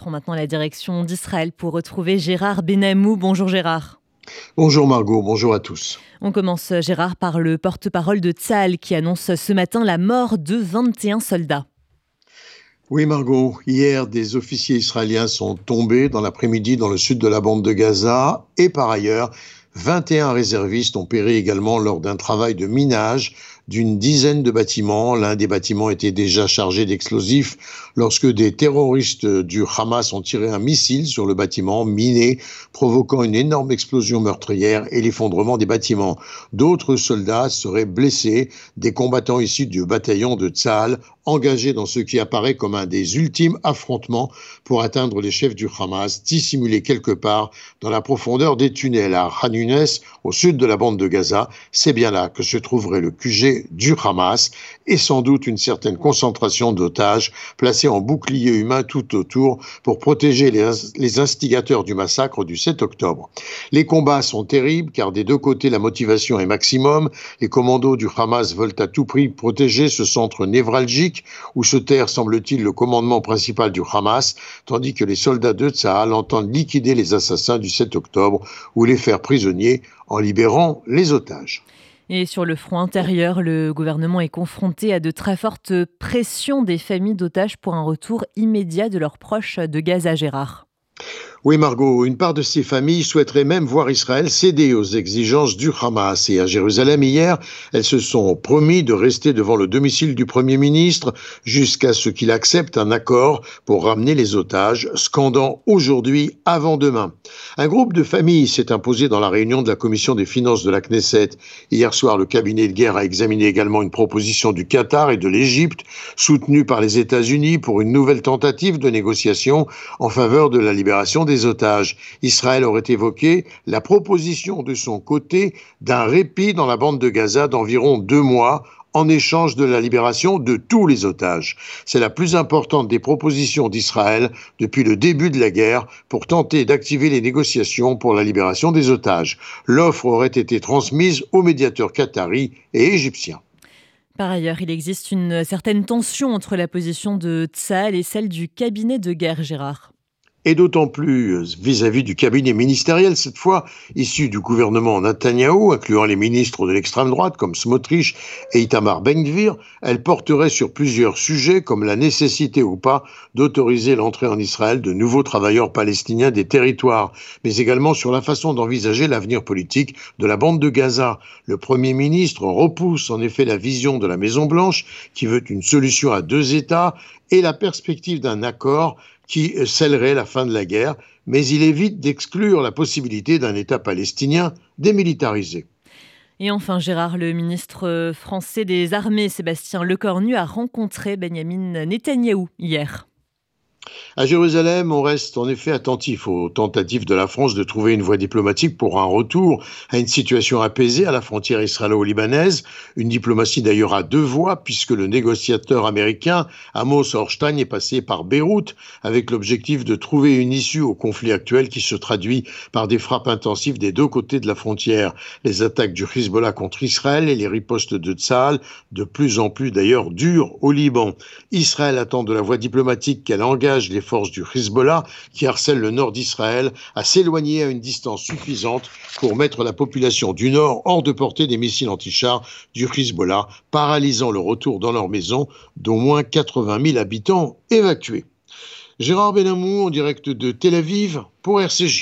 prend maintenant la direction d'Israël pour retrouver Gérard Benamou. Bonjour Gérard. Bonjour Margot, bonjour à tous. On commence Gérard par le porte-parole de Tzal qui annonce ce matin la mort de 21 soldats. Oui Margot, hier des officiers israéliens sont tombés dans l'après-midi dans le sud de la bande de Gaza et par ailleurs 21 réservistes ont péri également lors d'un travail de minage d'une dizaine de bâtiments. L'un des bâtiments était déjà chargé d'explosifs lorsque des terroristes du Hamas ont tiré un missile sur le bâtiment miné, provoquant une énorme explosion meurtrière et l'effondrement des bâtiments. D'autres soldats seraient blessés, des combattants issus du bataillon de Tzal, engagés dans ce qui apparaît comme un des ultimes affrontements pour atteindre les chefs du Hamas, dissimulés quelque part dans la profondeur des tunnels à Khan au sud de la bande de Gaza. C'est bien là que se trouverait le QG du Hamas et sans doute une certaine concentration d'otages placés en bouclier humain tout autour pour protéger les, instigateurs du massacre du 7 octobre. Les combats sont terribles car des deux côtés la motivation est maximum. Les commandos du Hamas veulent à tout prix protéger ce centre névralgique où se terre, semble-t-il, le commandement principal du Hamas, tandis que les soldats de Tsahal entendent liquider les assassins du 7 octobre ou les faire prisonniers en libérant les otages. Et sur le front intérieur, le gouvernement est confronté à de très fortes pressions des familles d'otages pour un retour immédiat de leurs proches de Gaza Gérard. Oui, Margot, une part de ces familles souhaiterait même voir Israël céder aux exigences du Hamas. Et à Jérusalem, hier, elles se sont promis de rester devant le domicile du Premier ministre jusqu'à ce qu'il accepte un accord pour ramener les otages, scandant aujourd'hui avant demain. Un groupe de familles s'est imposé dans la réunion de la Commission des finances de la Knesset. Hier soir, le cabinet de guerre a examiné également une proposition du Qatar et de l'Égypte, soutenue par les États-Unis pour une nouvelle tentative de négociation en faveur de la libération des otages. Israël aurait évoqué la proposition de son côté d'un répit dans la bande de Gaza d'environ deux mois en échange de la libération de tous les otages. C'est la plus importante des propositions d'Israël depuis le début de la guerre pour tenter d'activer les négociations pour la libération des otages. L'offre aurait été transmise aux médiateurs qataris et égyptiens. Par ailleurs, il existe une certaine tension entre la position de Tsahal et celle du cabinet de guerre Gérard et d'autant plus euh, vis-à-vis du cabinet ministériel, cette fois issu du gouvernement Netanyahou, incluant les ministres de l'extrême droite comme Smotrich et Itamar Ben-Gvir, elle porterait sur plusieurs sujets comme la nécessité ou pas d'autoriser l'entrée en Israël de nouveaux travailleurs palestiniens des territoires, mais également sur la façon d'envisager l'avenir politique de la bande de Gaza. Le Premier ministre repousse en effet la vision de la Maison-Blanche qui veut une solution à deux États et la perspective d'un accord qui scellerait la fin de la guerre, mais il évite d'exclure la possibilité d'un État palestinien démilitarisé. Et enfin, Gérard, le ministre français des Armées, Sébastien Lecornu, a rencontré Benjamin Netanyahou hier. À Jérusalem, on reste en effet attentif aux tentatives de la France de trouver une voie diplomatique pour un retour à une situation apaisée à la frontière israélo-libanaise, une diplomatie d'ailleurs à deux voies puisque le négociateur américain Amos Horstein est passé par Beyrouth avec l'objectif de trouver une issue au conflit actuel qui se traduit par des frappes intensives des deux côtés de la frontière, les attaques du Hezbollah contre Israël et les ripostes de Tsahal, de plus en plus d'ailleurs dures au Liban. Israël attend de la voie diplomatique qu'elle engage les forces du Hezbollah qui harcèlent le nord d'Israël à s'éloigner à une distance suffisante pour mettre la population du nord hors de portée des missiles antichars du Hezbollah, paralysant le retour dans leur maison d'au moins 80 000 habitants évacués. Gérard Benamou en direct de Tel Aviv pour RCJ.